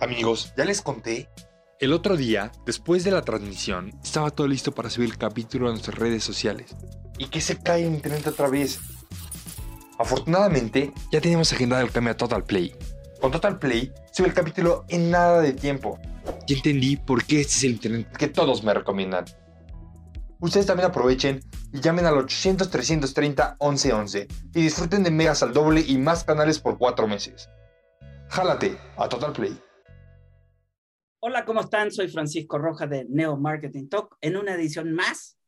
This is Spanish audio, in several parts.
Amigos, ya les conté. El otro día, después de la transmisión, estaba todo listo para subir el capítulo a nuestras redes sociales. Y que se cae en internet otra vez. Afortunadamente, ya teníamos agendado el cambio a Total Play. Con Total Play, sube el capítulo en nada de tiempo. Ya entendí por qué este es el internet que todos me recomiendan. Ustedes también aprovechen y llamen al 800-330-1111 y disfruten de megas al doble y más canales por cuatro meses. Jálate a Total Play. Hola, ¿cómo están? Soy Francisco Rojas de Neo Marketing Talk en una edición más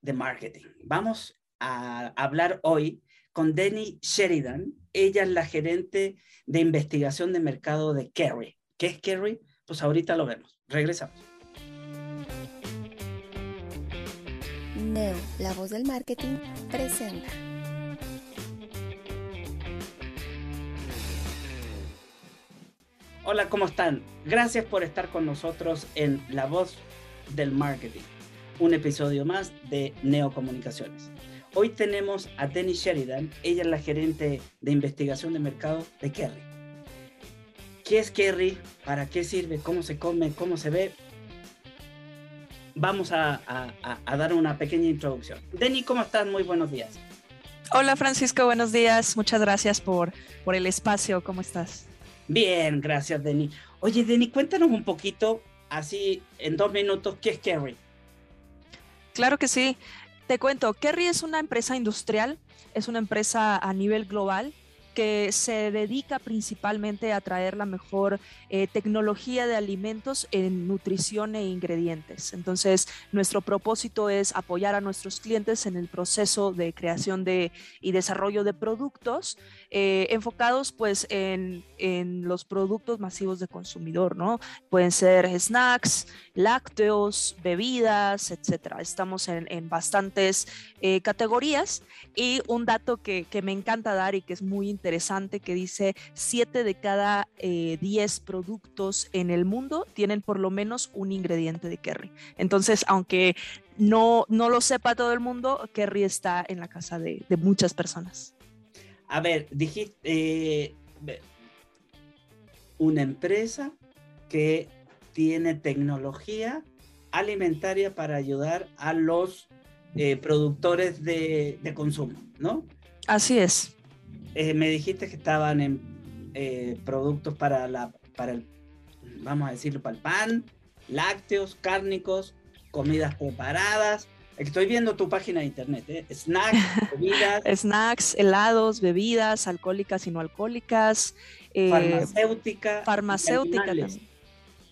de marketing. Vamos a hablar hoy con Denny Sheridan. Ella es la gerente de investigación de mercado de Kerry. ¿Qué es Kerry? Pues ahorita lo vemos. Regresamos. Neo, la voz del marketing, presenta. Hola, ¿cómo están? Gracias por estar con nosotros en La Voz del Marketing, un episodio más de Neo Comunicaciones. Hoy tenemos a Denny Sheridan, ella es la gerente de investigación de mercado de Kerry. ¿Qué es Kerry? ¿Para qué sirve? ¿Cómo se come? ¿Cómo se ve? Vamos a dar una pequeña introducción. Denny, ¿cómo estás? Muy buenos días. Hola Francisco, buenos días. Muchas gracias por, por el espacio. ¿Cómo estás? Bien, gracias, Denny. Oye, Denny, cuéntanos un poquito, así en dos minutos, ¿qué es Kerry? Claro que sí. Te cuento, Kerry es una empresa industrial, es una empresa a nivel global que se dedica principalmente a traer la mejor eh, tecnología de alimentos en nutrición e ingredientes. Entonces, nuestro propósito es apoyar a nuestros clientes en el proceso de creación de, y desarrollo de productos eh, enfocados pues en, los productos masivos de consumidor, ¿no? Pueden ser snacks, lácteos, bebidas, etcétera. Estamos en, bastantes eh, categorías y un dato que, me encanta dar y que es muy interesante, que dice 7 de cada 10 productos en el mundo tienen por lo menos un ingrediente de Kerry. Entonces, aunque no, no lo sepa todo el mundo, Kerry está en la casa de muchas personas. A ver, dijiste eh, una empresa que tiene tecnología alimentaria para ayudar a los eh, productores de, de consumo, ¿no? Así es. Eh, me dijiste que estaban en productos para la, para el, vamos a decirlo, para el pan, lácteos, cárnicos, comidas preparadas. Estoy viendo tu página de internet, ¿eh? snacks, bebidas, Snacks, helados, bebidas, alcohólicas y no alcohólicas. eh, farmacéutica, farmacéutica.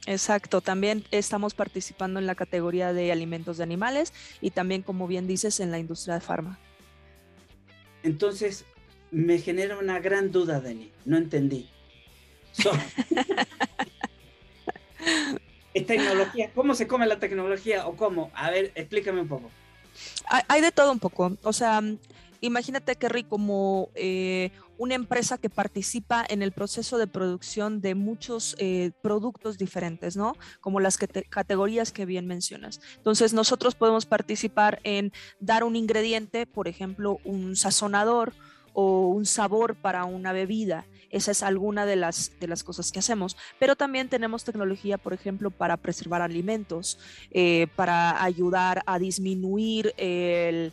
Exacto, también estamos participando en la categoría de alimentos de animales y también, como bien dices, en la industria de farma. Entonces, me genera una gran duda, Dani. No entendí. So- ¿Es tecnología? ¿Cómo se come la tecnología o cómo? A ver, explícame un poco. Hay, de todo un poco. O sea, imagínate, Kerry, como eh, una empresa que participa en el proceso de producción de muchos eh, productos diferentes, ¿no? Como las categorías que bien mencionas. Entonces, nosotros podemos participar en dar un ingrediente, por ejemplo, un sazonador o un sabor para una bebida. Esa es alguna de las, de las cosas que hacemos. Pero también tenemos tecnología, por ejemplo, para preservar alimentos, eh, para ayudar a disminuir el,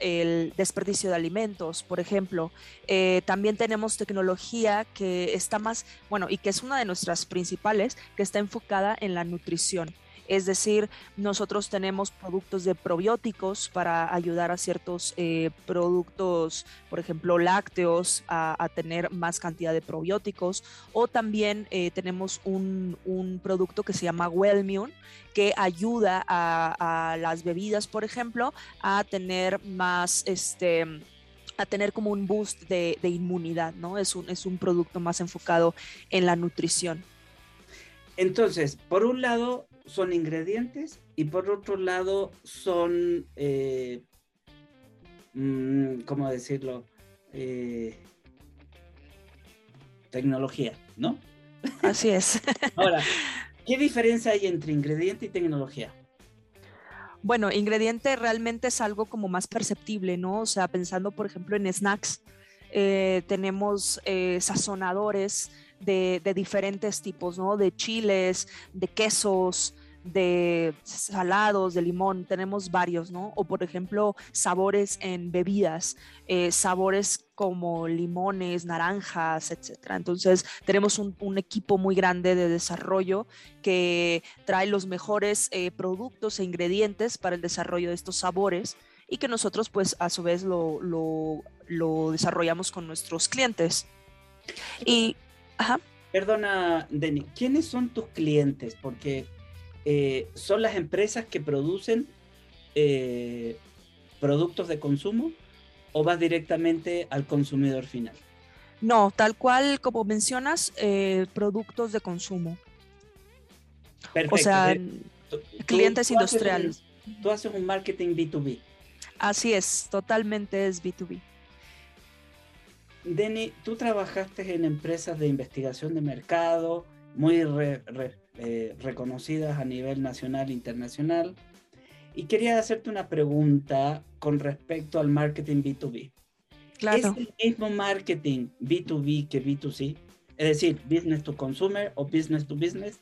el desperdicio de alimentos, por ejemplo. Eh, también tenemos tecnología que está más, bueno, y que es una de nuestras principales, que está enfocada en la nutrición. Es decir, nosotros tenemos productos de probióticos para ayudar a ciertos eh, productos, por ejemplo, lácteos, a, tener más cantidad de probióticos. O también eh, tenemos un, producto que se llama Wellmune, que ayuda a, las bebidas, por ejemplo, a tener más este a tener como un boost de, inmunidad, ¿no? Es un, es un producto más enfocado en la nutrición. Entonces, por un lado son ingredientes y por otro lado son, eh, mm, ¿cómo decirlo? Eh, tecnología, ¿no? Así es. Ahora, ¿qué diferencia hay entre ingrediente y tecnología? Bueno, ingrediente realmente es algo como más perceptible, ¿no? O sea, pensando, por ejemplo, en snacks, eh, tenemos eh, sazonadores de, de, diferentes tipos, ¿no? De chiles, de quesos, de salados, de limón, tenemos varios, ¿no? O por ejemplo, sabores en bebidas, eh, sabores como limones, naranjas, etcétera. Entonces, tenemos un, equipo muy grande de desarrollo que trae los mejores eh, productos e ingredientes para el desarrollo de estos sabores y que nosotros, pues, a su vez lo, lo, desarrollamos con nuestros clientes. Y, ajá. Perdona, Denny, ¿quiénes son tus clientes? Porque eh, son las empresas que producen eh, productos de consumo o vas directamente al consumidor final? No, tal cual como mencionas, eh, productos de consumo. Perfecto. O sea, clientes industriales. tú haces un marketing B2B. Así es, totalmente es B2B. Denny, tú trabajaste en empresas de investigación de mercado muy eh, reconocidas a nivel nacional e internacional. Y quería hacerte una pregunta con respecto al marketing B2B. Claro. ¿Es el mismo marketing B2B que B2C? Es decir, business to consumer o business to business.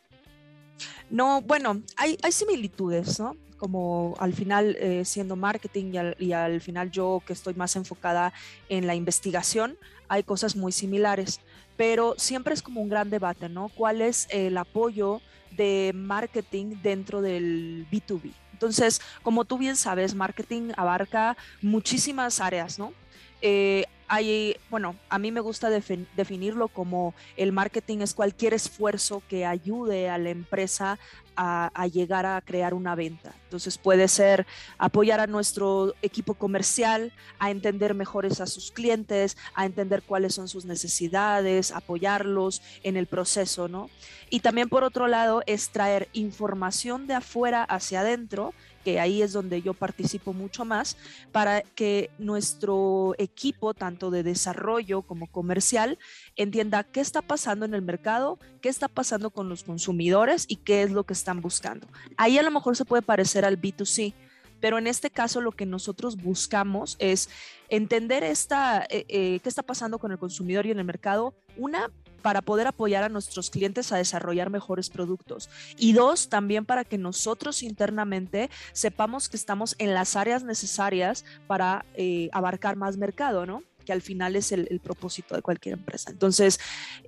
No, bueno, hay, similitudes, ¿no? Como al final eh, siendo marketing y al, y al final yo que estoy más enfocada en la investigación, hay cosas muy similares pero siempre es como un gran debate, ¿no? ¿Cuál es el apoyo de marketing dentro del B2B? Entonces, como tú bien sabes, marketing abarca muchísimas áreas, ¿no? Eh, hay, bueno, a mí me gusta definirlo como el marketing es cualquier esfuerzo que ayude a la empresa a, llegar a crear una venta. Entonces puede ser apoyar a nuestro equipo comercial, a entender mejores a sus clientes, a entender cuáles son sus necesidades, apoyarlos en el proceso, ¿no? Y también por otro lado es traer información de afuera hacia adentro que ahí es donde yo participo mucho más, para que nuestro equipo, tanto de desarrollo como comercial, entienda qué está pasando en el mercado, qué está pasando con los consumidores y qué es lo que están buscando. Ahí a lo mejor se puede parecer al B2C, pero en este caso lo que nosotros buscamos es entender esta, eh, eh, qué está pasando con el consumidor y en el mercado, una, para poder apoyar a nuestros clientes a desarrollar mejores productos. Y dos, también para que nosotros internamente sepamos que estamos en las áreas necesarias para eh, abarcar más mercado, ¿no? que al final es el, propósito de cualquier empresa. Entonces,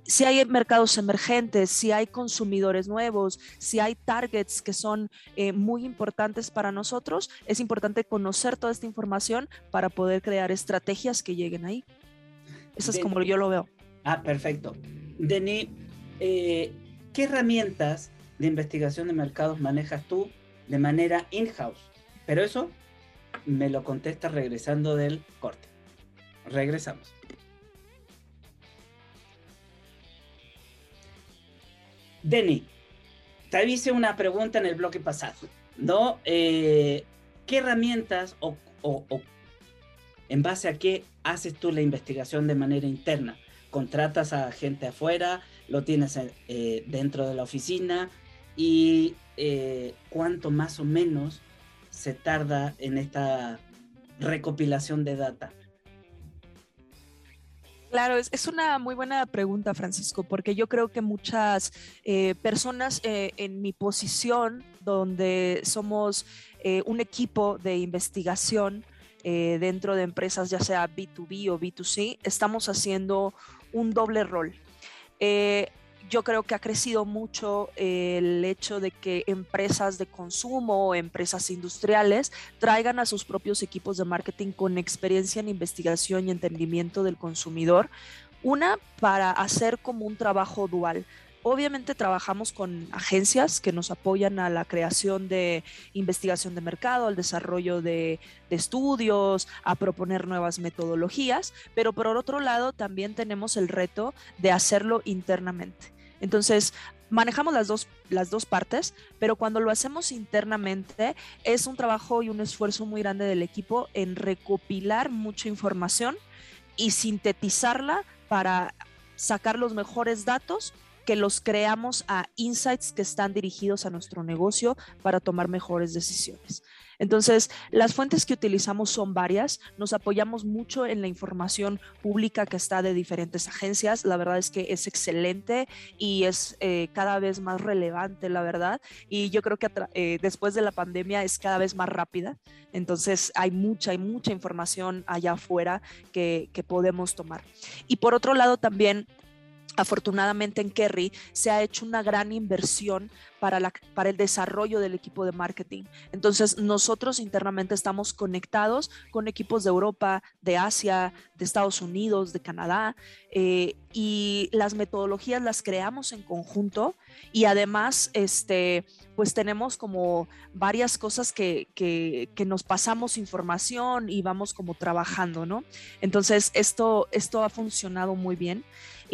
si hay mercados emergentes, si hay consumidores nuevos, si hay targets que son eh, muy importantes para nosotros, es importante conocer toda esta información para poder crear estrategias que lleguen ahí. Eso es como yo lo veo. Ah, perfecto. Denis, eh, ¿qué herramientas de investigación de mercados manejas tú de manera in-house? Pero eso me lo contesta regresando del corte. Regresamos. Denis, te hice una pregunta en el bloque pasado, ¿no? Eh, ¿Qué herramientas o en base a qué haces tú la investigación de manera interna? Contratas a gente afuera, lo tienes eh, dentro de la oficina y eh, cuánto más o menos se tarda en esta recopilación de data. Claro, es, una muy buena pregunta, Francisco, porque yo creo que muchas eh, personas en mi posición, donde somos un equipo de investigación dentro de empresas, ya sea B2B o B2C, estamos haciendo un doble rol. Eh, yo creo que ha crecido mucho el hecho de que empresas de consumo o empresas industriales traigan a sus propios equipos de marketing con experiencia en investigación y entendimiento del consumidor. Una, para hacer como un trabajo dual, Obviamente trabajamos con agencias que nos apoyan a la creación de investigación de mercado, al desarrollo de, estudios, a proponer nuevas metodologías, pero por otro lado también tenemos el reto de hacerlo internamente. Entonces, manejamos las dos, las dos partes, pero cuando lo hacemos internamente es un trabajo y un esfuerzo muy grande del equipo en recopilar mucha información y sintetizarla para sacar los mejores datos que los creamos a insights que están dirigidos a nuestro negocio para tomar mejores decisiones. Entonces, las fuentes que utilizamos son varias. Nos apoyamos mucho en la información pública que está de diferentes agencias. La verdad es que es excelente y es eh, cada vez más relevante, la verdad. Y yo creo que eh, después de la pandemia es cada vez más rápida. Entonces, hay mucha, hay mucha información allá afuera que, que podemos tomar. Y por otro lado, también afortunadamente en Kerry se ha hecho una gran inversión para, la, para el desarrollo del equipo de marketing. Entonces, nosotros internamente estamos conectados con equipos de Europa, de Asia, de Estados Unidos, de Canadá, eh, y las metodologías las creamos en conjunto y además, este, pues tenemos como varias cosas que, que, que nos pasamos información y vamos como trabajando, ¿no? Entonces, esto, esto ha funcionado muy bien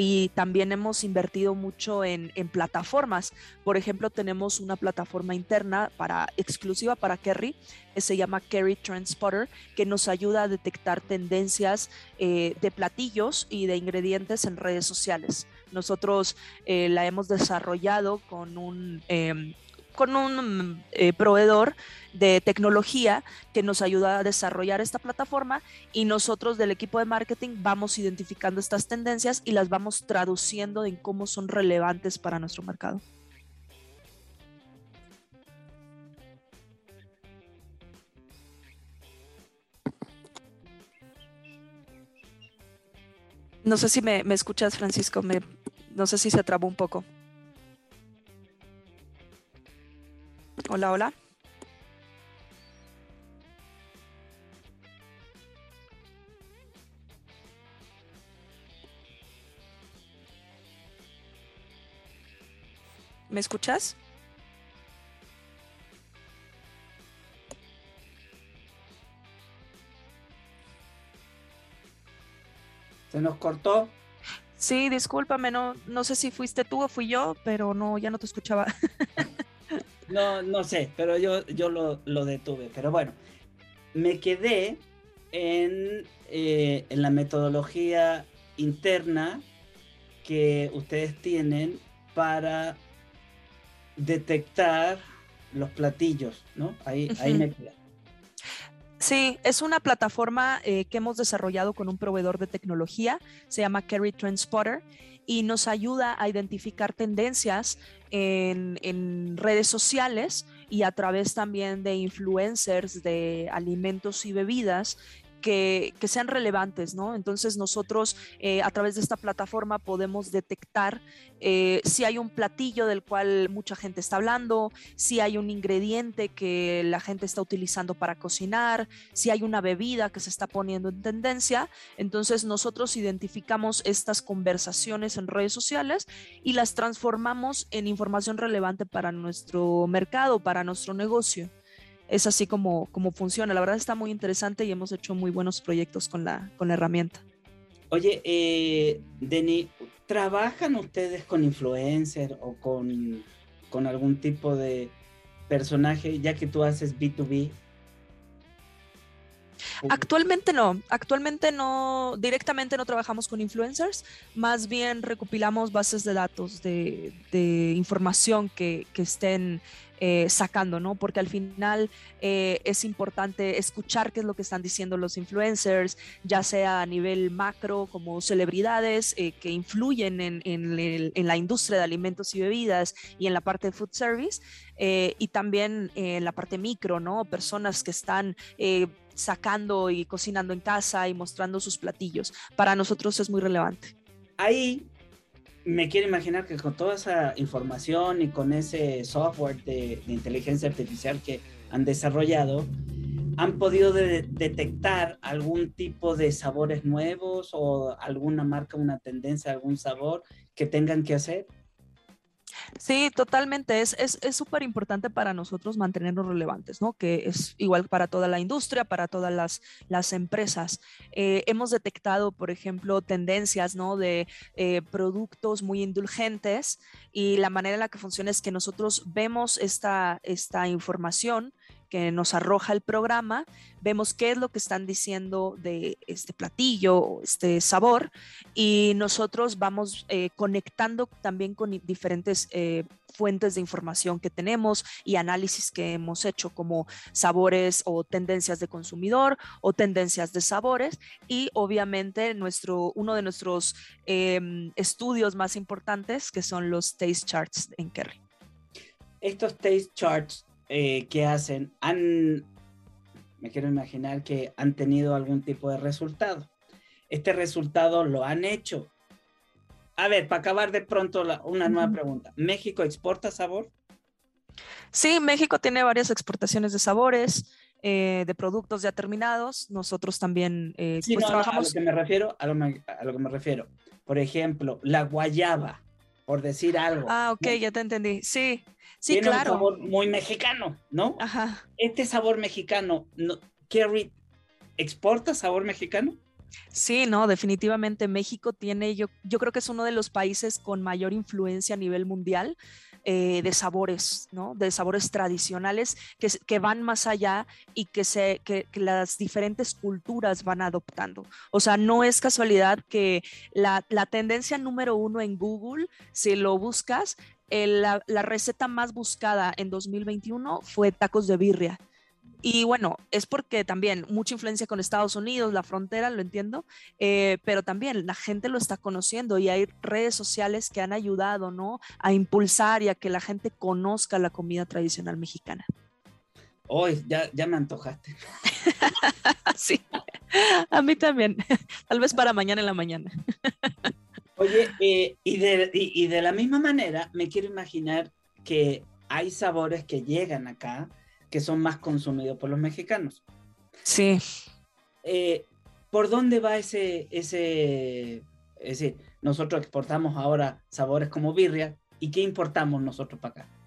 y también hemos invertido mucho en, plataformas. Por ejemplo, tenemos una plataforma interna para, exclusiva para Kerry que se llama Kerry Transporter, que nos ayuda a detectar tendencias eh, de platillos y de ingredientes en redes sociales. Nosotros eh, la hemos desarrollado con un eh, con un eh, proveedor de tecnología que nos ayuda a desarrollar esta plataforma y nosotros del equipo de marketing vamos identificando estas tendencias y las vamos traduciendo en cómo son relevantes para nuestro mercado. No sé si me, escuchas, Francisco. No sé si se trabó un poco. Hola, hola. ¿Me escuchas? Se nos cortó. Sí, discúlpame, no, no sé si fuiste tú o fui yo, pero no, ya no te escuchaba. No, no sé, pero yo, yo lo, lo detuve. Pero bueno, me quedé en, eh, en la metodología interna que ustedes tienen para detectar los platillos, ¿no? Ahí, uh -huh. ahí me quedé. Sí, es una plataforma eh, que hemos desarrollado con un proveedor de tecnología, se llama Kerry Transporter y nos ayuda a identificar tendencias en, en, redes sociales y a través también de influencers de alimentos y bebidas que, sean relevantes, ¿no? Entonces nosotros eh, a través de esta plataforma podemos detectar eh, si hay un platillo del cual mucha gente está hablando, si hay un ingrediente que la gente está utilizando para cocinar, si hay una bebida que se está poniendo en tendencia. Entonces nosotros identificamos estas conversaciones en redes sociales y las transformamos en información relevante para nuestro mercado, para nuestro negocio es así como, como funciona. La verdad está muy interesante y hemos hecho muy buenos proyectos con la, con la herramienta. Oye, eh, ¿trabajan ustedes con influencers o con, con algún tipo de personaje, ya que tú haces B2B? Actualmente no, actualmente no, directamente no trabajamos con influencers, más bien recopilamos bases de datos de, de información que, que estén eh, sacando, ¿no? Porque al final eh, es importante escuchar qué es lo que están diciendo los influencers, ya sea a nivel macro como celebridades eh, que influyen en, en, la industria de alimentos y bebidas y en la parte de food service, y también en la parte micro, ¿no? Personas que están sacando y cocinando en casa y mostrando sus platillos. Para nosotros es muy relevante. Ahí me quiero imaginar que con toda esa información y con ese software de, inteligencia artificial que han desarrollado, han podido de detectar algún tipo de sabores nuevos o alguna marca, una tendencia, algún sabor que tengan que hacer. Sí, totalmente. Es súper es, importante para nosotros mantenernos relevantes, ¿no? Que es igual para toda la industria, para todas las, las empresas. Eh, hemos detectado, por ejemplo, tendencias, ¿no? De eh, productos muy indulgentes y la manera en la que funciona es que nosotros vemos esta, esta información que nos arroja el programa, vemos qué es lo que están diciendo de este platillo este sabor y nosotros vamos eh, conectando también con diferentes eh, fuentes de información que tenemos y análisis que hemos hecho como sabores o tendencias de consumidor o tendencias de sabores y obviamente nuestro, uno de nuestros em, estudios más importantes que son los taste charts en Kerry. Estos taste charts eh, que hacen, han, me quiero imaginar que han tenido algún tipo de resultado. Este resultado lo han hecho. A ver, para acabar de pronto una nueva pregunta. ¿México exporta sabor? Sí, México tiene varias exportaciones de sabores, eh, de productos ya terminados. Nosotros también eh, pues, trabajamos. a lo que me refiero, a lo, a lo, que me refiero. Por ejemplo, la guayaba, por decir algo. Ah, ok, ya te entendí. Sí, Sí, tiene claro. un sabor muy mexicano, ¿no? Ajá. Este sabor mexicano, no, Kerry, ¿exporta sabor mexicano? Sí, no, definitivamente México tiene, yo, yo creo que es uno de los países con mayor influencia a nivel mundial eh, de sabores, ¿no? De sabores tradicionales que, que van más allá y que, se, que, las diferentes culturas van adoptando. O sea, no es casualidad que la, la tendencia número uno en Google, si lo buscas, la, receta más buscada en 2021 fue tacos de birria. Y bueno, es porque también mucha influencia con Estados Unidos, la frontera, lo entiendo, eh, pero también la gente lo está conociendo y hay redes sociales que han ayudado, ¿no? A impulsar y a que la gente conozca la comida tradicional mexicana. Hoy ya, ya me antojaste. sí, a mí también. Tal vez para mañana en la mañana. Oye, eh, y, de, y, de la misma manera, me quiero imaginar que hay sabores que llegan acá que son más consumidos por los mexicanos. Sí. Eh, ¿Por dónde va ese, ese, ese, nosotros exportamos ahora sabores como birria y qué importamos nosotros para acá?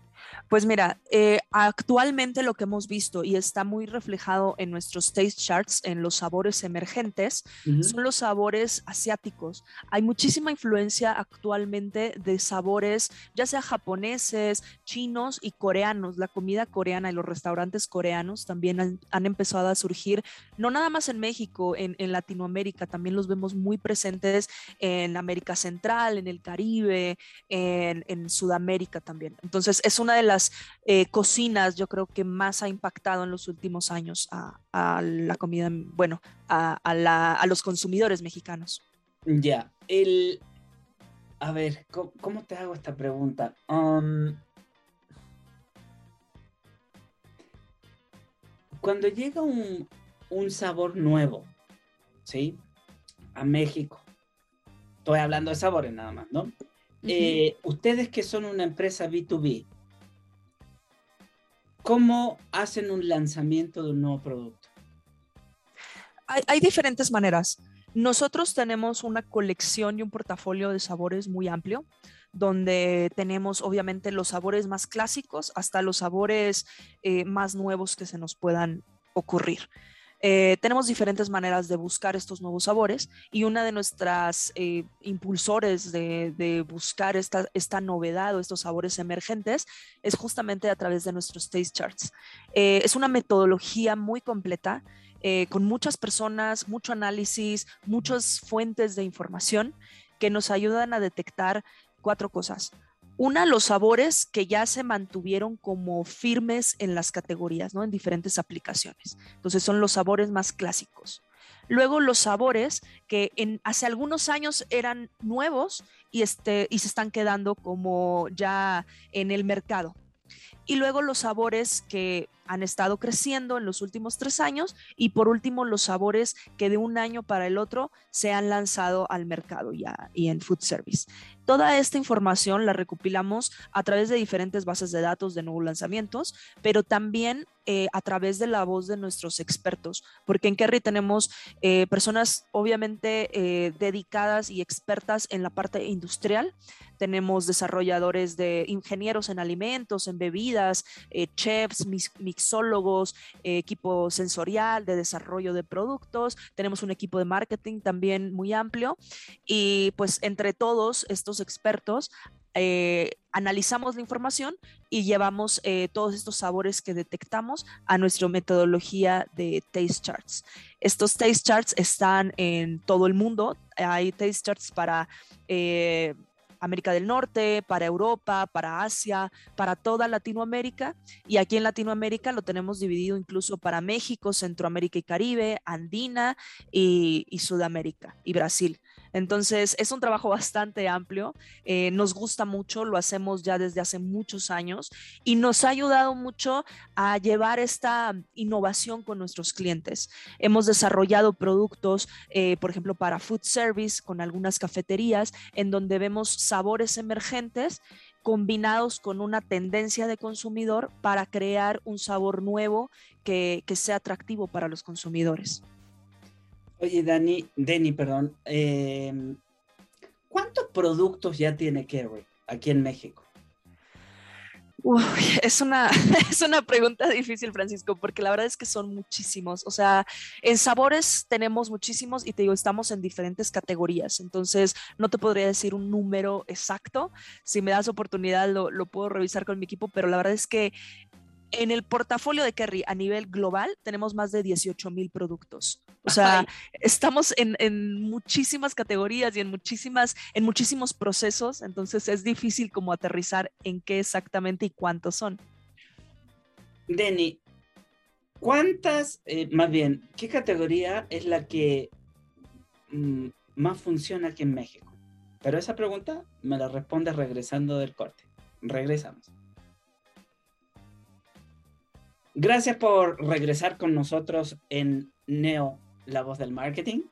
Pues mira, eh, actualmente lo que hemos visto y está muy reflejado en nuestros taste charts, en los sabores emergentes, son los sabores asiáticos. Hay muchísima influencia actualmente de sabores, ya sea japoneses, chinos y coreanos. La comida coreana y los restaurantes coreanos también han, empezado a surgir, no nada más en México, en, Latinoamérica, también los vemos muy presentes en América Central, en el Caribe, en, en Sudamérica también. Entonces, es una de las eh, cocinas yo creo que más ha impactado en los últimos años a, la comida, bueno, a, los consumidores mexicanos. Ya, el... A ver, ¿cómo, te hago esta pregunta? Um, cuando llega un, sabor nuevo, ¿sí? A México. Estoy hablando de sabores nada más, ¿no? Eh, ustedes que son una empresa B2B, ¿Cómo hacen un lanzamiento de un nuevo producto? Hay, diferentes maneras. Nosotros tenemos una colección y un portafolio de sabores muy amplio, donde tenemos obviamente los sabores más clásicos hasta los sabores eh, más nuevos que se nos puedan ocurrir. Eh, tenemos diferentes maneras de buscar estos nuevos sabores y una de nuestras eh, impulsores de, buscar esta, esta, novedad o estos sabores emergentes es justamente a través de nuestros taste charts. Eh, es una metodología muy completa. con muchas personas, mucho análisis, muchas fuentes de información que nos ayudan a detectar cuatro cosas. Una, los sabores que ya se mantuvieron como firmes en las categorías, ¿no? En diferentes aplicaciones. Entonces son los sabores más clásicos. Luego los sabores que en, hace algunos años eran nuevos y, este, y se están quedando como ya en el mercado. Y luego los sabores que han estado creciendo en los últimos tres años y por último los sabores que de un año para el otro se han lanzado al mercado ya y en food service. Toda esta información la recopilamos a través de diferentes bases de datos de nuevos lanzamientos, pero también eh, a través de la voz de nuestros expertos, porque en Kerry tenemos eh, personas obviamente eh, dedicadas y expertas en la parte industrial. Tenemos desarrolladores de ingenieros en alimentos, en bebidas, chefs, mixólogos, equipo sensorial de desarrollo de productos. Tenemos un equipo de marketing también muy amplio y pues entre todos estos expertos eh, analizamos la información y llevamos eh, todos estos sabores que detectamos a nuestra metodología de Taste Charts. Estos Taste Charts están en todo el mundo. Hay Taste Charts para eh, América del Norte, para Europa, para Asia, para toda Latinoamérica. Y aquí en Latinoamérica lo tenemos dividido incluso para México, Centroamérica y Caribe, Andina y Sudamérica y Brasil. Entonces, es un trabajo bastante amplio, eh, nos gusta mucho, lo hacemos ya desde hace muchos años y nos ha ayudado mucho a llevar esta innovación con nuestros clientes. Hemos desarrollado productos, eh, por ejemplo, para food service con algunas cafeterías, en donde vemos sabores emergentes combinados con una tendencia de consumidor para crear un sabor nuevo que sea atractivo para los consumidores. Oye, Dani, Denny, perdón. Em, ¿Cuántos productos ya tiene Kerry aquí en México? es, una, es una pregunta difícil, Francisco, porque la verdad es que son muchísimos. O sea, en sabores tenemos muchísimos y te digo, estamos en diferentes categorías. Entonces, no te podría decir un número exacto. Si me das oportunidad, lo, lo puedo revisar con mi equipo, pero la verdad es que en el portafolio de Kerry a nivel global tenemos más de 18 mil productos. O sea, estamos en, muchísimas categorías y en, muchísimas, en muchísimos procesos, entonces es difícil como aterrizar en qué exactamente y cuántos son. Denny, ¿cuántas, eh, más bien, qué categoría es la que mm, más funciona aquí en México? Pero esa pregunta me la responde regresando del corte. Regresamos. Gracias por regresar con nosotros en Neo, la voz del marketing.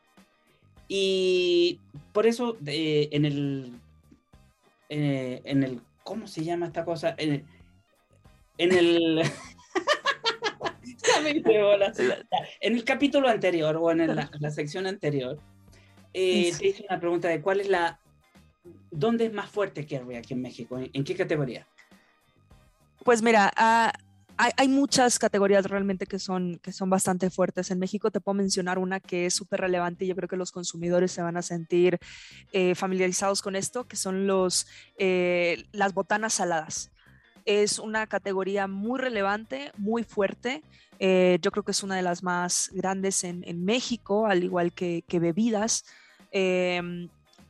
Y por eso en el eh, en el ¿cómo se llama esta cosa? En el, en el en el capítulo anterior o en la, sección anterior, eh, te hice una pregunta de cuál es la, ¿dónde es más fuerte Kerry aquí en México? ¿En, qué categoría? Pues mira, uh, hay, muchas categorías realmente que son, que son bastante fuertes. En México te puedo mencionar una que es súper relevante y yo creo que los consumidores se van a sentir eh, familiarizados con esto, que son los, eh, las botanas saladas. Es una categoría muy relevante, muy fuerte. Eh, yo creo que es una de las más grandes en, en México, al igual que, que bebidas.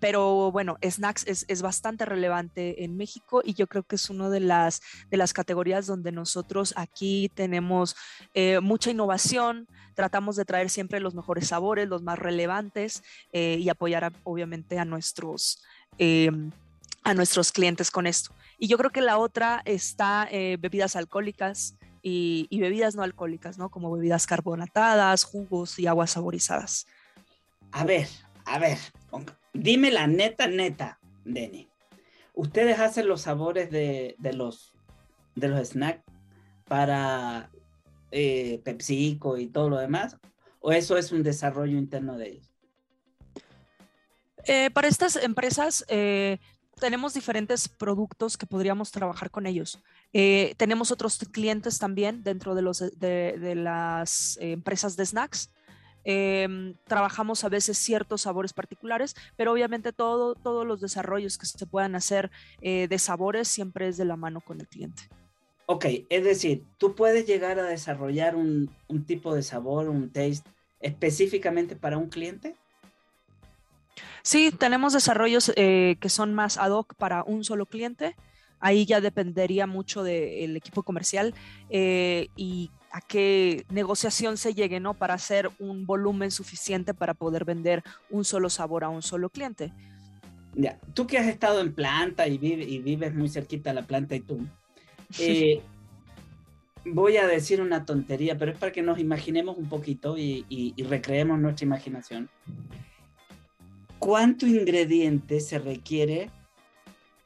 Pero bueno, snacks es, bastante relevante en México y yo creo que es una de las, de las categorías donde nosotros aquí tenemos eh, mucha innovación, tratamos de traer siempre los mejores sabores, los más relevantes eh, y apoyar obviamente a nuestros, em, a nuestros clientes con esto. Y yo creo que la otra está eh, bebidas alcohólicas. Y, y, bebidas no alcohólicas, ¿no? Como bebidas carbonatadas, jugos y aguas saborizadas. A ver, a ver, Dime la neta, neta, Denny. ¿Ustedes hacen los sabores de, los, de los snacks para eh, PepsiCo y todo lo demás? ¿O eso es un desarrollo interno de ellos? Eh, para estas empresas eh, tenemos diferentes productos que podríamos trabajar con ellos. tenemos otros clientes también dentro de, los, de las empresas de snacks Em, trabajamos a veces ciertos sabores particulares, pero obviamente todo, todos los desarrollos que se puedan hacer eh, de sabores siempre es de la mano con el cliente. Ok, es decir, tú puedes llegar a desarrollar un, un tipo de sabor, un taste específicamente para un cliente. Sí, tenemos desarrollos eh, que son más ad hoc para un solo cliente. Ahí ya dependería mucho del equipo comercial eh, y a qué negociación se llegue, ¿no? Para hacer un volumen suficiente para poder vender un solo sabor a un solo cliente. Ya, tú que has estado en planta y, y vives muy cerquita de la planta y tú, eh, voy a decir una tontería, pero es para que nos imaginemos un poquito y, y recreemos nuestra imaginación. ¿Cuánto ingrediente se requiere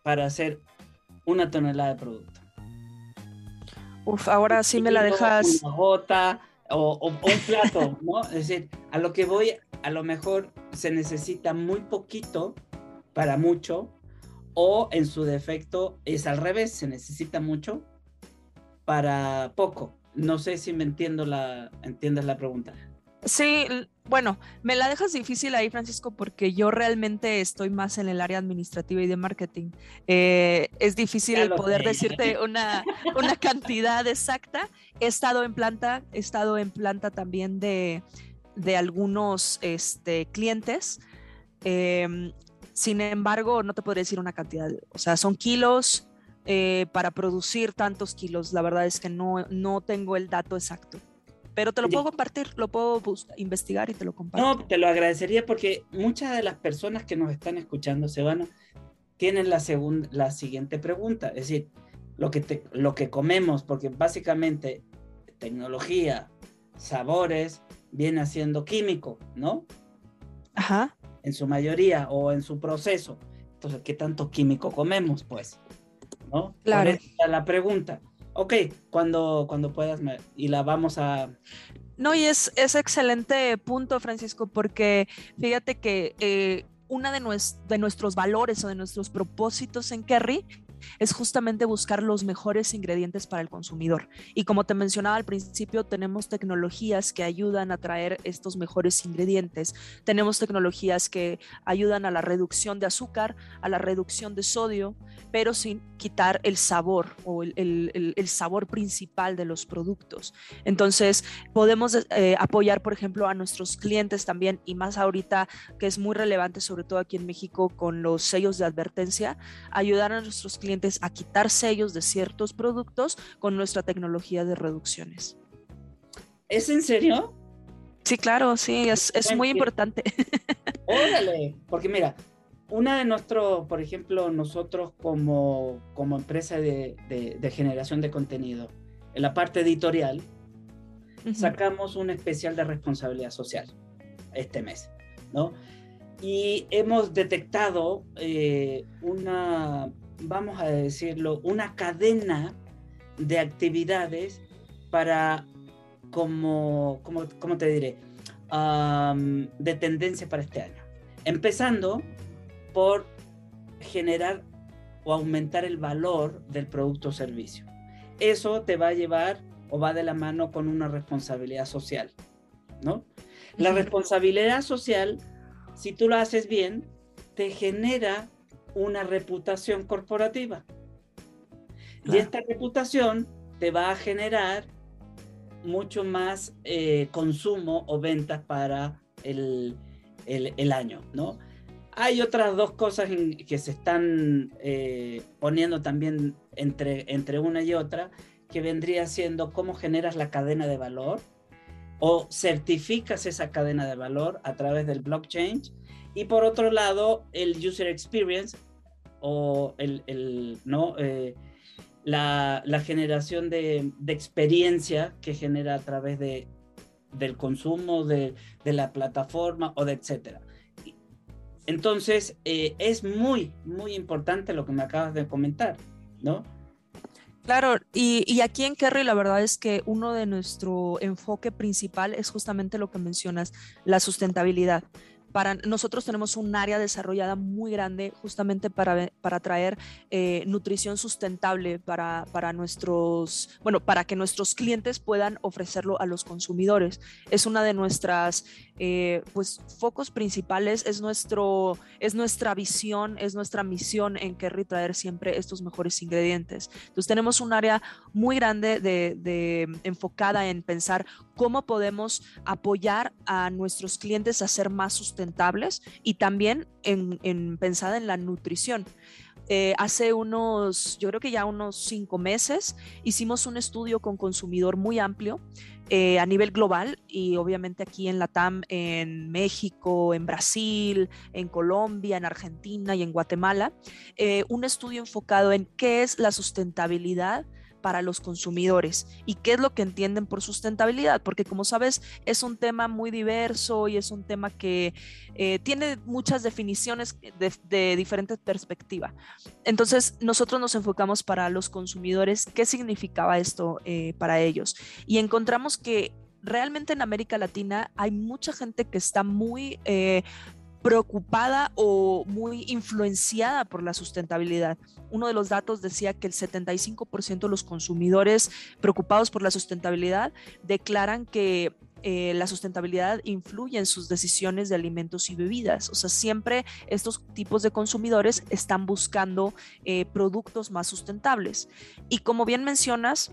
para hacer una tonelada de producto? Uf, ahora sí me la dejas. Una gota o, un plato, ¿no? Es decir, a lo que voy, a lo mejor se necesita muy poquito para mucho, o en su defecto es al revés, se necesita mucho para poco. No sé si me entiendo la, entiendes la pregunta. Sí, bueno, me la dejas difícil ahí, Francisco, porque yo realmente estoy más en el área administrativa y de marketing. Eh, es difícil poder decirte una, una cantidad exacta. He estado en planta, he estado en planta también de, de algunos este, clientes. Em, sin embargo, no te podría decir una cantidad. O sea, son kilos eh, para producir tantos kilos. La verdad es que no, no tengo el dato exacto pero te lo puedo compartir, lo puedo investigar y te lo comparto. No, te lo agradecería porque muchas de las personas que nos están escuchando se van a, tienen la, segunda, la siguiente pregunta, es decir, lo que, te, lo que comemos, porque básicamente tecnología, sabores, viene haciendo químico, ¿no? Ajá. En su mayoría o en su proceso. Entonces, ¿qué tanto químico comemos, pues? ¿No? Claro. Por la pregunta ok, cuando, cuando puedas y la vamos a... No, y es, es excelente punto, Francisco, porque fíjate que eh, una de, de, nuestros valores o de nuestros propósitos en Kerry es justamente buscar los mejores ingredientes para el consumidor. Y como te mencionaba al principio, tenemos tecnologías que ayudan a traer estos mejores ingredientes. Tenemos tecnologías que ayudan a la reducción de azúcar, a la reducción de sodio, pero sin quitar el sabor o el, sabor principal de los productos. Entonces, podemos eh, apoyar, por ejemplo, a nuestros clientes también, y más ahorita que es muy relevante, sobre todo aquí en México, con los sellos de advertencia, ayudar a nuestros a quitar sellos de ciertos productos con nuestra tecnología de reducciones. ¿Es en serio? Sí, claro, sí, es, es muy importante. Órale, porque mira, una de nuestros, por ejemplo, nosotros como, como empresa de, de, generación de contenido, en la parte editorial, sacamos un especial de responsabilidad social este mes, ¿no? Y hemos detectado eh, una vamos a decirlo, una cadena de actividades para, como, como, te diré, de tendencia para este año. Empezando por generar o aumentar el valor del producto o servicio. Eso te va a llevar o va de la mano con una responsabilidad social, ¿no? La responsabilidad social, si tú lo haces bien, te genera una reputación corporativa. Y esta reputación te va a generar mucho más eh, consumo o ventas para el, el, año, ¿no? Hay otras dos cosas que se están eh, poniendo también entre, entre una y otra, que vendría siendo cómo generas la cadena de valor o certificas esa cadena de valor a través del blockchain. Y por otro lado, el user experience, o el, ¿no? Eh, la, generación de, experiencia que genera a través de, del consumo de, la plataforma o de etcétera. Entonces, eh, es muy, muy importante lo que me acabas de comentar, ¿no? Claro, y, y, aquí en Kerry la verdad es que uno de nuestro enfoque principal es justamente lo que mencionas, la sustentabilidad nosotros tenemos un área desarrollada muy grande justamente para, para traer eh, nutrición sustentable para, para nuestros, bueno, para que nuestros clientes puedan ofrecerlo a los consumidores. Es una de nuestras eh, pues focos principales es nuestro es nuestra visión es nuestra misión en Kerry traer siempre estos mejores ingredientes entonces tenemos un área muy grande de, enfocada en pensar cómo podemos apoyar a nuestros clientes a ser más sustentables y también en, en pensada en la nutrición. Eh, hace unos, yo creo que ya unos cinco meses, hicimos un estudio con consumidor muy amplio eh, a nivel global y obviamente aquí en Latam, en México, en Brasil, en Colombia, en Argentina y en Guatemala, eh, un estudio enfocado en qué es la sustentabilidad para los consumidores y qué es lo que entienden por sustentabilidad, porque como sabes es un tema muy diverso y es un tema que eh, tiene muchas definiciones de, diferentes perspectivas. Entonces nosotros nos enfocamos para los consumidores qué significaba esto eh, para ellos y encontramos que realmente en América Latina hay mucha gente que está muy eh, preocupada o muy influenciada por la sustentabilidad. Uno de los datos decía que el 75% de los consumidores preocupados por la sustentabilidad declaran que eh, la sustentabilidad influye en sus decisiones de alimentos y bebidas. O sea, siempre estos tipos de consumidores están buscando eh, productos más sustentables. Y como bien mencionas,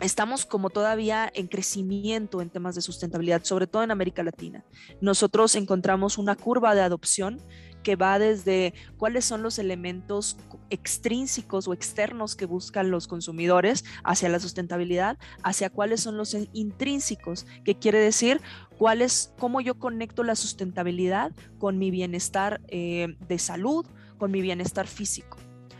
estamos como todavía en crecimiento en temas de sustentabilidad, sobre todo en América Latina. Nosotros encontramos una curva de adopción que va desde cuáles son los elementos extrínsecos o externos que buscan los consumidores hacia la sustentabilidad, hacia cuáles son los intrínsecos, que quiere decir cuál es, cómo yo conecto la sustentabilidad con mi bienestar eh, de salud, con mi bienestar físico.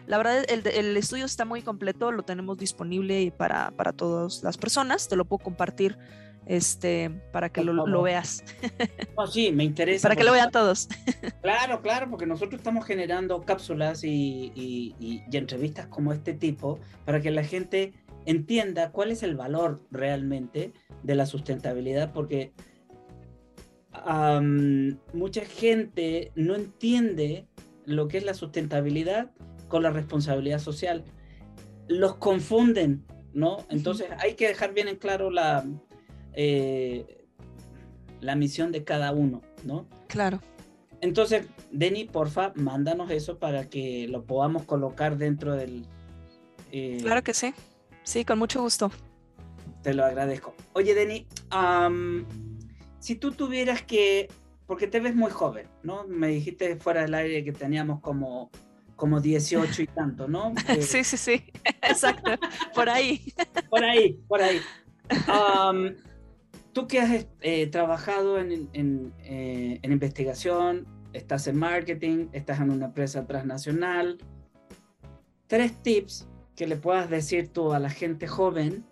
La verdad, el, estudio está muy completo, lo tenemos disponible para, para todas las personas, te lo puedo compartir este, para que lo, veas. sí, me interesa. para que lo vean todos. Claro, claro, porque nosotros estamos generando cápsulas y, y, entrevistas como este tipo para que la gente entienda cuál es el valor realmente de la sustentabilidad, porque mucha gente no entiende lo que es la sustentabilidad con la responsabilidad social. Los confunden, ¿no? Entonces hay que dejar bien en claro la, eh, la misión de cada uno, ¿no? Claro. Entonces, Denny, porfa, mándanos eso para que lo podamos colocar dentro del... Eh, claro que sí, sí, con mucho gusto. Te lo agradezco. Oye, Denny, si tú tuvieras que, porque te ves muy joven, ¿no? Me dijiste fuera del aire que teníamos como como 18 y tanto, ¿no? sí, sí, sí, exacto, por ahí. por ahí, por ahí. tú que has eh, trabajado en, eh, en, investigación, estás en marketing, estás en una empresa transnacional, tres tips que le puedas decir tú a la gente joven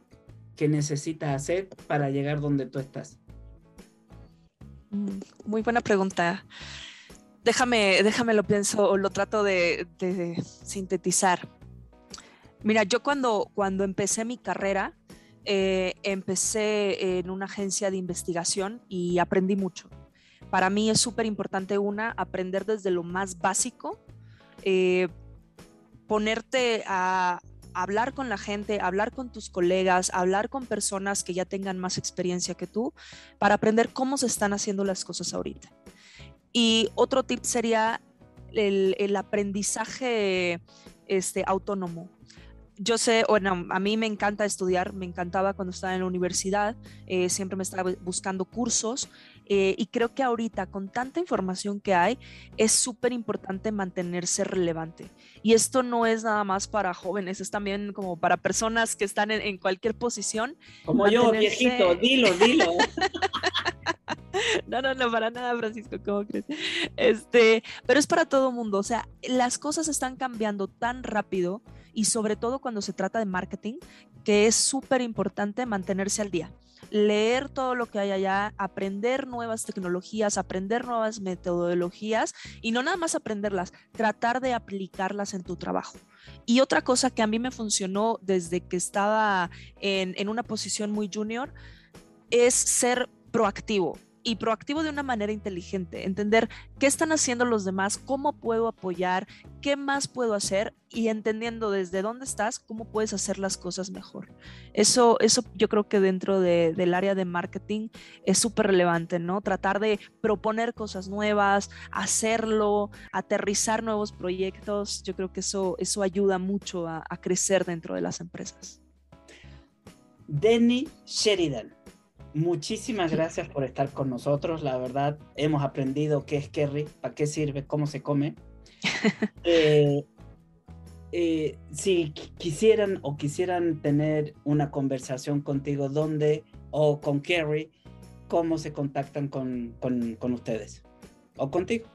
que necesitas hacer para llegar donde tú estás. Mm, muy buena pregunta déjame, déjame lo pienso o lo trato de, sintetizar. Mira, yo cuando, cuando empecé mi carrera, eh, empecé en una agencia de investigación y aprendí mucho. Para mí es súper importante, una, aprender desde lo más básico, eh, ponerte a hablar con la gente, hablar con tus colegas, hablar con personas que ya tengan más experiencia que tú, para aprender cómo se están haciendo las cosas ahorita. Y otro tip sería el, aprendizaje este, autónomo. Yo sé, bueno, a mí me encanta estudiar, me encantaba cuando estaba en la universidad, eh, siempre me estaba buscando cursos eh, y creo que ahorita con tanta información que hay es súper importante mantenerse relevante. Y esto no es nada más para jóvenes, es también como para personas que están en, cualquier posición. Como yo, viejito, dilo, dilo. No, no, no, para nada, Francisco, ¿cómo crees? Este, pero es para todo mundo, o sea, las cosas están cambiando tan rápido y sobre todo cuando se trata de marketing, que es súper importante mantenerse al día leer todo lo que hay allá, aprender nuevas tecnologías, aprender nuevas metodologías y no nada más aprenderlas, tratar de aplicarlas en tu trabajo. Y otra cosa que a mí me funcionó desde que estaba en, en una posición muy junior es ser proactivo y proactivo de una manera inteligente, entender qué están haciendo los demás, cómo puedo apoyar, qué más puedo hacer y entendiendo desde dónde estás, cómo puedes hacer las cosas mejor. Eso, eso yo creo que dentro del área de marketing es súper relevante, ¿no? Tratar de proponer cosas nuevas, hacerlo, aterrizar nuevos proyectos, yo creo que eso, eso ayuda mucho a, a crecer dentro de las empresas. Denny Sheridan Muchísimas gracias por estar con nosotros. La verdad, hemos aprendido qué es Kerry, para qué sirve, cómo se come. Eh, eh, si quisieran o quisieran tener una conversación contigo, ¿dónde o con Kerry, cómo se contactan con, ustedes o contigo?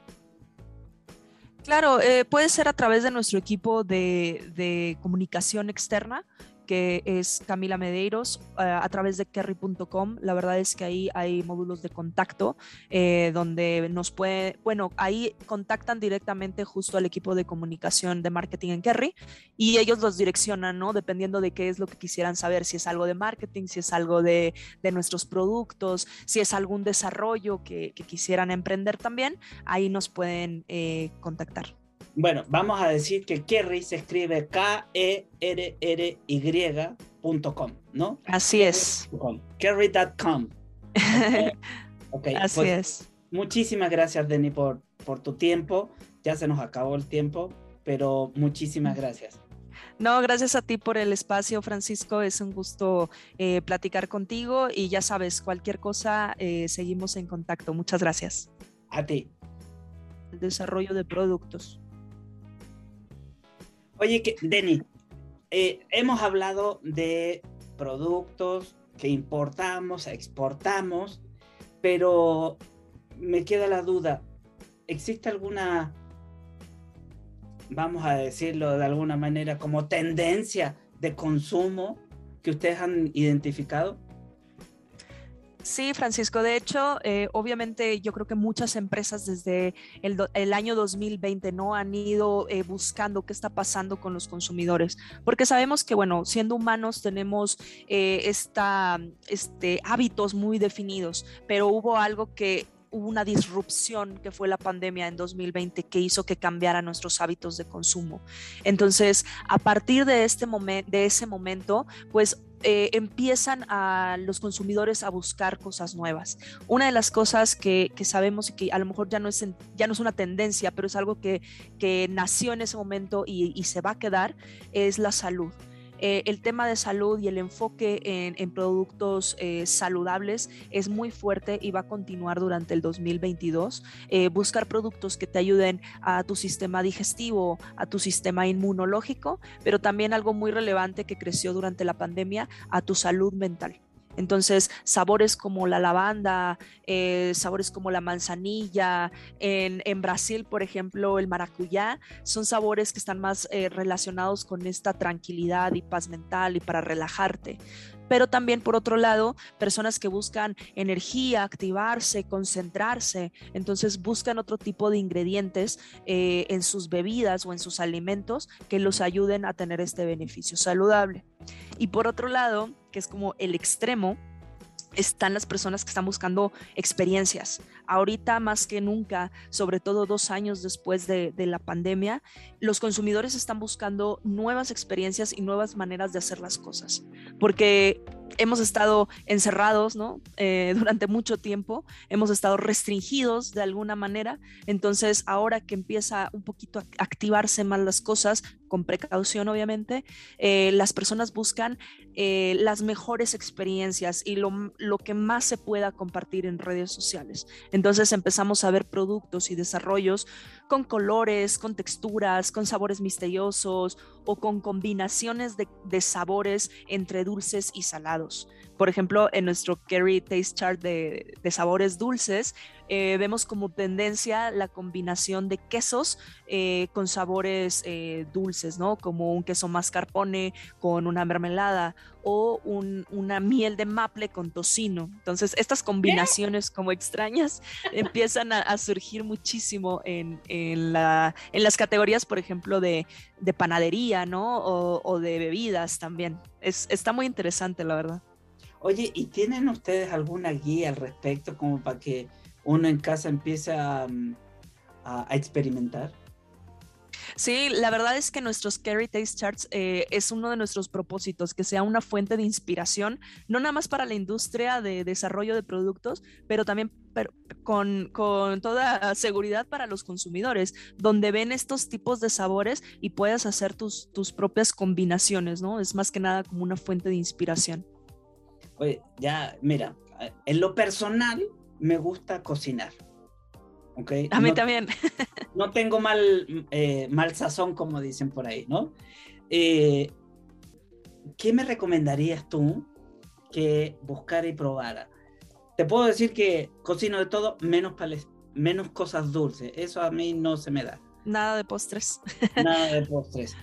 Claro, eh, puede ser a través de nuestro equipo de, de comunicación externa que es Camila Medeiros, eh, a través de kerry.com. La verdad es que ahí hay módulos de contacto eh, donde nos puede, bueno, ahí contactan directamente justo al equipo de comunicación de marketing en Kerry y ellos los direccionan, ¿no? Dependiendo de qué es lo que quisieran saber, si es algo de marketing, si es algo de, de nuestros productos, si es algún desarrollo que, quisieran emprender también, ahí nos pueden eh, contactar. Bueno, vamos a decir que Kerry se escribe K-E-R-R-Y.com, ¿no? Así es. Kerry.com. Okay. Así pues, es. Muchísimas gracias, Denny, por, por tu tiempo. Ya se nos acabó el tiempo, pero muchísimas gracias. No, gracias a ti por el espacio, Francisco. Es un gusto eh, platicar contigo y ya sabes, cualquier cosa, eh, seguimos en contacto. Muchas gracias. A ti. El desarrollo de productos. Oye, que, Denny, eh, hemos hablado de productos que importamos, exportamos, pero me queda la duda, ¿existe alguna, vamos a decirlo de alguna manera, como tendencia de consumo que ustedes han identificado? Sí, Francisco. De hecho, eh, obviamente yo creo que muchas empresas desde el, año 2020 no han ido eh, buscando qué está pasando con los consumidores, porque sabemos que, bueno, siendo humanos tenemos eh, esta, este, hábitos muy definidos, pero hubo algo que hubo una disrupción que fue la pandemia en 2020 que hizo que cambiara nuestros hábitos de consumo. Entonces, a partir de este momento, de ese momento, pues eh, empiezan a los consumidores a buscar cosas nuevas. Una de las cosas que, sabemos y que a lo mejor ya no es, ya no es una tendencia, pero es algo que, nació en ese momento y, y se va a quedar, es la salud. Eh, el tema de salud y el enfoque en, productos eh, saludables es muy fuerte y va a continuar durante el 2022. Eh, buscar productos que te ayuden a tu sistema digestivo, a tu sistema inmunológico, pero también algo muy relevante que creció durante la pandemia, a tu salud mental. Entonces, sabores como la lavanda, eh, sabores como la manzanilla, en, Brasil, por ejemplo, el maracuyá, son sabores que están más eh, relacionados con esta tranquilidad y paz mental y para relajarte pero también por otro lado, personas que buscan energía, activarse, concentrarse, entonces buscan otro tipo de ingredientes eh, en sus bebidas o en sus alimentos que los ayuden a tener este beneficio saludable. Y por otro lado, que es como el extremo, están las personas que están buscando experiencias. Ahorita más que nunca, sobre todo dos años después de, la pandemia, los consumidores están buscando nuevas experiencias y nuevas maneras de hacer las cosas, porque hemos estado encerrados ¿no? Eh, durante mucho tiempo, hemos estado restringidos de alguna manera, entonces ahora que empieza un poquito a activarse más las cosas, con precaución obviamente, eh, las personas buscan eh, las mejores experiencias y lo, lo, que más se pueda compartir en redes sociales. Entonces empezamos a ver productos y desarrollos con colores, con texturas, con sabores misteriosos o con combinaciones de, de sabores entre dulces y salados. Por ejemplo, en nuestro Kerry Taste Chart de, sabores dulces, eh, vemos como tendencia la combinación de quesos eh, con sabores eh, dulces, ¿no? Como un queso mascarpone con una mermelada o una miel de maple con tocino. Entonces, estas combinaciones como extrañas empiezan a, surgir muchísimo en, las categorías, por ejemplo, de, panadería, ¿no? O, de bebidas también. está muy interesante, la verdad. Oye, ¿y tienen ustedes alguna guía al respecto como para que uno en casa empiece a, mm, experimentar? Sí, la verdad es que nuestros Carry Taste Charts eh, es uno de nuestros propósitos, que sea una fuente de inspiración, no nada más para la industria de desarrollo de productos, pero también con, con, toda seguridad para los consumidores, donde ven estos tipos de sabores y puedas hacer tus, tus propias combinaciones, ¿no? Es más que nada como una fuente de inspiración. Oye, ya, mira, en lo personal me gusta cocinar. ¿okay? A mí también. no tengo mal, eh, mal sazón, como dicen por ahí, ¿no? Eh, ¿Qué me recomendarías tú que buscara y probara? Te puedo decir que cocino de todo menos, menos cosas dulces. Eso a mí no se me da. Nada de postres. Nada de postres.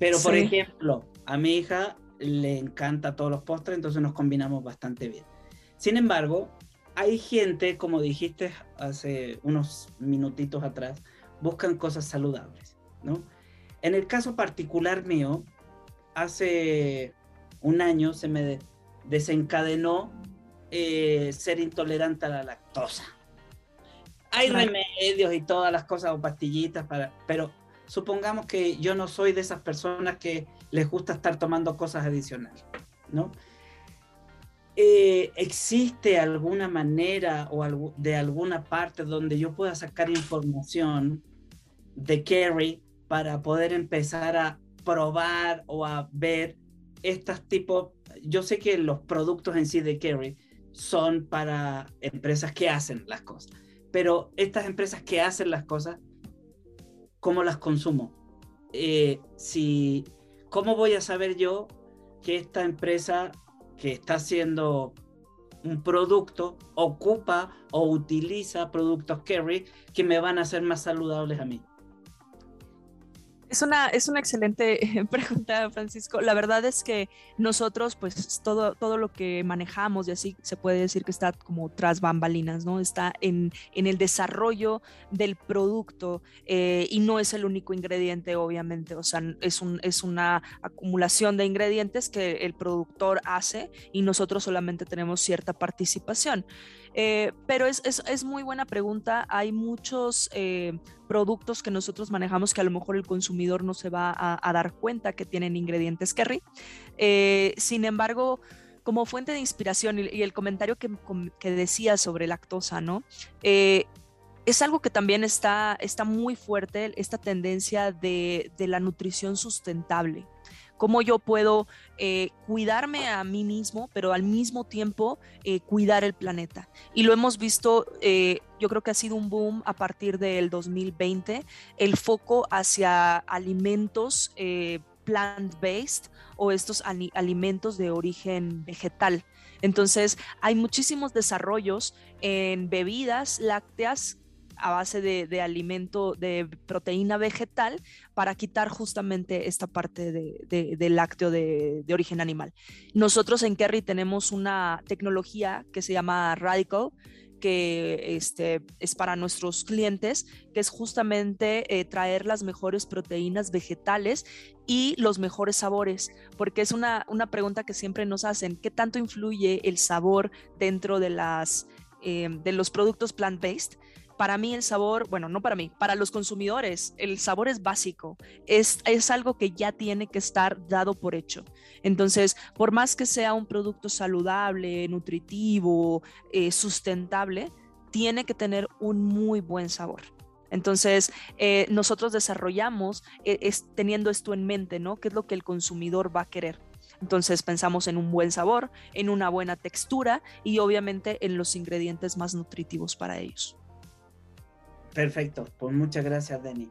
Pero, por ejemplo, a mi hija le encanta todos los postres, entonces nos combinamos bastante bien. Sin embargo, hay gente, como dijiste hace unos minutitos atrás, buscan cosas saludables, ¿no? En el caso particular mío, hace un año se me desencadenó eh, ser intolerante a la lactosa. Hay remedios y todas las cosas o pastillitas para, pero supongamos que yo no soy de esas personas que les gusta estar tomando cosas adicionales, ¿no? Eh, ¿Existe alguna manera o de alguna parte donde yo pueda sacar información de Kerry para poder empezar a probar o a ver estos tipos? Yo sé que los productos en sí de Kerry son para empresas que hacen las cosas, pero estas empresas que hacen las cosas, ¿cómo las consumo? Eh, si, ¿Cómo voy a saber yo que esta empresa que está haciendo un producto ocupa o utiliza productos Kerry que me van a hacer más saludables a mí? Es una, es una excelente pregunta, Francisco. La verdad es que nosotros, pues todo, todo lo que manejamos y así se puede decir que está como tras bambalinas, ¿no? Está en, en el desarrollo del producto eh, y no es el único ingrediente, obviamente. O sea, es, un, es una acumulación de ingredientes que el productor hace y nosotros solamente tenemos cierta participación. Eh, pero es, es, es, muy buena pregunta. Hay muchos eh, productos que nosotros manejamos que a lo mejor el consumidor no se va a, dar cuenta que tienen ingredientes Kerry. Eh, sin embargo, como fuente de inspiración y, el comentario que, que, decía sobre lactosa, ¿no? es algo que también está, está muy fuerte, esta tendencia de, de la nutrición sustentable cómo yo puedo eh, cuidarme a mí mismo, pero al mismo tiempo eh, cuidar el planeta. Y lo hemos visto, eh, yo creo que ha sido un boom a partir del 2020, el foco hacia alimentos plant-based o estos alimentos de origen vegetal. Entonces, hay muchísimos desarrollos en bebidas lácteas a base de, alimento, de proteína vegetal, para quitar justamente esta parte de, lácteo de, origen animal. Nosotros en Kerry tenemos una tecnología que se llama Radical, que este, es para nuestros clientes, que es justamente eh, traer las mejores proteínas vegetales y los mejores sabores, porque es una, una pregunta que siempre nos hacen, ¿qué tanto influye el sabor dentro de, las, eh, de los productos plant-based? Para mí el sabor, bueno, no para mí, para los consumidores, el sabor es básico, es, es algo que ya tiene que estar dado por hecho. Entonces, por más que sea un producto saludable, nutritivo, eh, sustentable, tiene que tener un muy buen sabor. Entonces, eh, nosotros desarrollamos eh, teniendo esto en mente, ¿no? ¿Qué es lo que el consumidor va a querer? Entonces pensamos en un buen sabor, en una buena textura y obviamente en los ingredientes más nutritivos para ellos. Perfecto, pues muchas gracias, Denny.